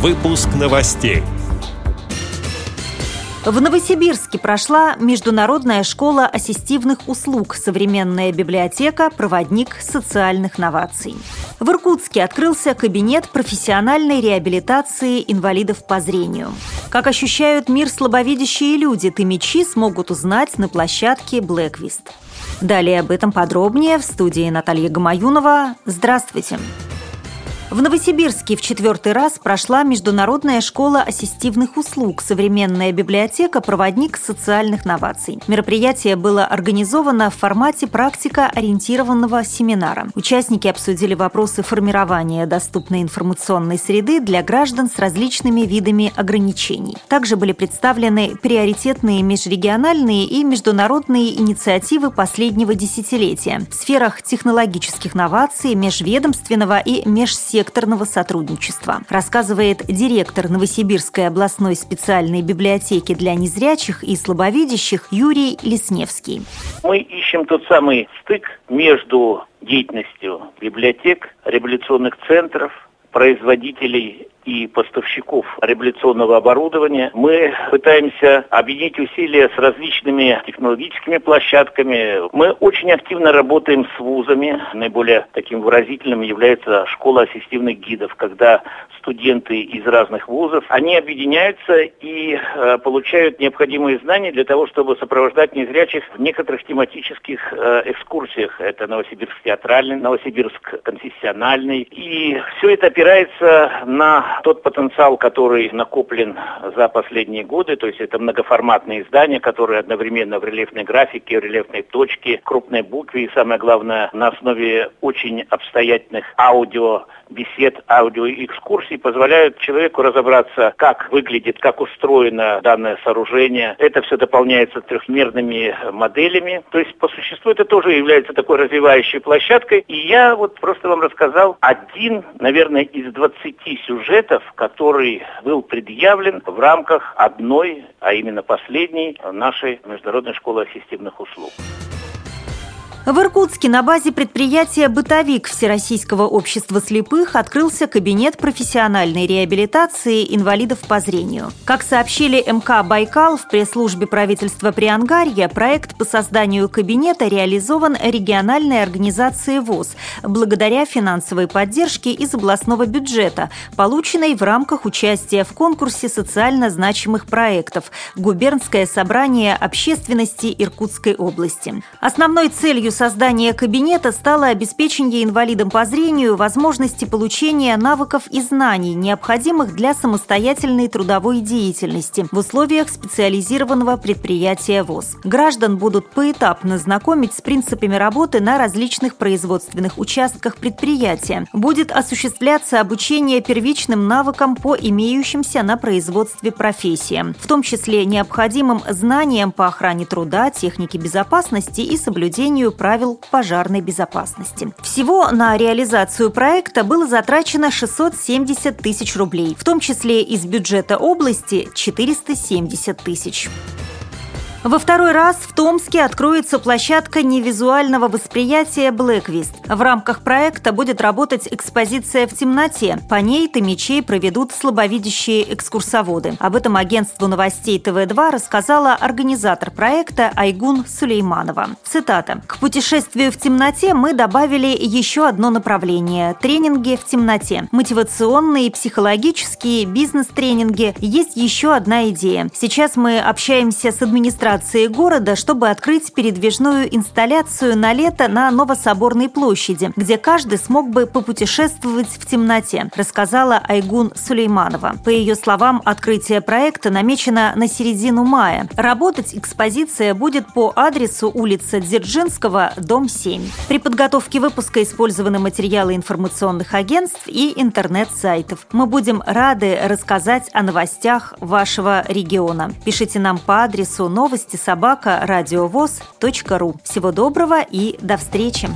Выпуск новостей. В Новосибирске прошла Международная школа ассистивных услуг «Современная библиотека. Проводник социальных новаций». В Иркутске открылся кабинет профессиональной реабилитации инвалидов по зрению. Как ощущают мир слабовидящие люди, тымичи смогут узнать на площадке «Блэквист». Далее об этом подробнее в студии Наталья Гамаюнова. Здравствуйте! Здравствуйте! В Новосибирске в четвертый раз прошла Международная школа ассистивных услуг «Современная библиотека. Проводник социальных новаций». Мероприятие было организовано в формате практика-ориентированного семинара. Участники обсудили вопросы формирования доступной информационной среды для граждан с различными видами ограничений. Также были представлены приоритетные межрегиональные и международные инициативы последнего десятилетия в сферах технологических новаций, межведомственного и межсекторного секторного сотрудничества, рассказывает директор Новосибирской областной специальной библиотеки для незрячих и слабовидящих Юрий Лесневский. Мы ищем тот самый стык между деятельностью библиотек, революционных центров, производителей и поставщиков реабилитационного оборудования. Мы пытаемся объединить усилия с различными технологическими площадками. Мы очень активно работаем с вузами. Наиболее таким выразительным является школа ассистивных гидов, когда студенты из разных вузов, они объединяются и э, получают необходимые знания для того, чтобы сопровождать незрячих в некоторых тематических э, экскурсиях. Это Новосибирск театральный, Новосибирск конфессиональный. И все это опирается на тот потенциал, который накоплен за последние годы, то есть это многоформатные издания, которые одновременно в рельефной графике, в рельефной точке, крупной букве и, самое главное, на основе очень обстоятельных аудио бесед, аудиоэкскурсий позволяют человеку разобраться, как выглядит, как устроено данное сооружение. Это все дополняется трехмерными моделями. То есть, по существу, это тоже является такой развивающей площадкой. И я вот просто вам рассказал один, наверное, из 20 сюжетов, который был предъявлен в рамках одной, а именно последней, нашей Международной школы ассистивных услуг. В Иркутске на базе предприятия «Бытовик» Всероссийского общества слепых открылся кабинет профессиональной реабилитации инвалидов по зрению. Как сообщили МК «Байкал» в пресс-службе правительства Приангарья, проект по созданию кабинета реализован региональной организацией ВОЗ благодаря финансовой поддержке из областного бюджета, полученной в рамках участия в конкурсе социально значимых проектов «Губернское собрание общественности Иркутской области». Основной целью Целью создания кабинета стало обеспечение инвалидам по зрению возможности получения навыков и знаний, необходимых для самостоятельной трудовой деятельности в условиях специализированного предприятия ВОЗ. Граждан будут поэтапно знакомить с принципами работы на различных производственных участках предприятия. Будет осуществляться обучение первичным навыкам по имеющимся на производстве профессиям, в том числе необходимым знаниям по охране труда, технике безопасности и соблюдению правил пожарной безопасности. Всего на реализацию проекта было затрачено 670 тысяч рублей, в том числе из бюджета области 470 тысяч. Во второй раз в Томске откроется площадка невизуального восприятия «Блэквист». В рамках проекта будет работать экспозиция в темноте. По ней томичей проведут слабовидящие экскурсоводы. Об этом агентству новостей ТВ-2 рассказала организатор проекта Айгун Сулейманова. Цитата. «К путешествию в темноте мы добавили еще одно направление – тренинги в темноте. Мотивационные, психологические, бизнес-тренинги. Есть еще одна идея. Сейчас мы общаемся с администрацией администрации города, чтобы открыть передвижную инсталляцию на лето на Новособорной площади, где каждый смог бы попутешествовать в темноте, рассказала Айгун Сулейманова. По ее словам, открытие проекта намечено на середину мая. Работать экспозиция будет по адресу улица Дзержинского, дом 7. При подготовке выпуска использованы материалы информационных агентств и интернет-сайтов. Мы будем рады рассказать о новостях вашего региона. Пишите нам по адресу новости новости собака ру. Всего доброго и до встречи!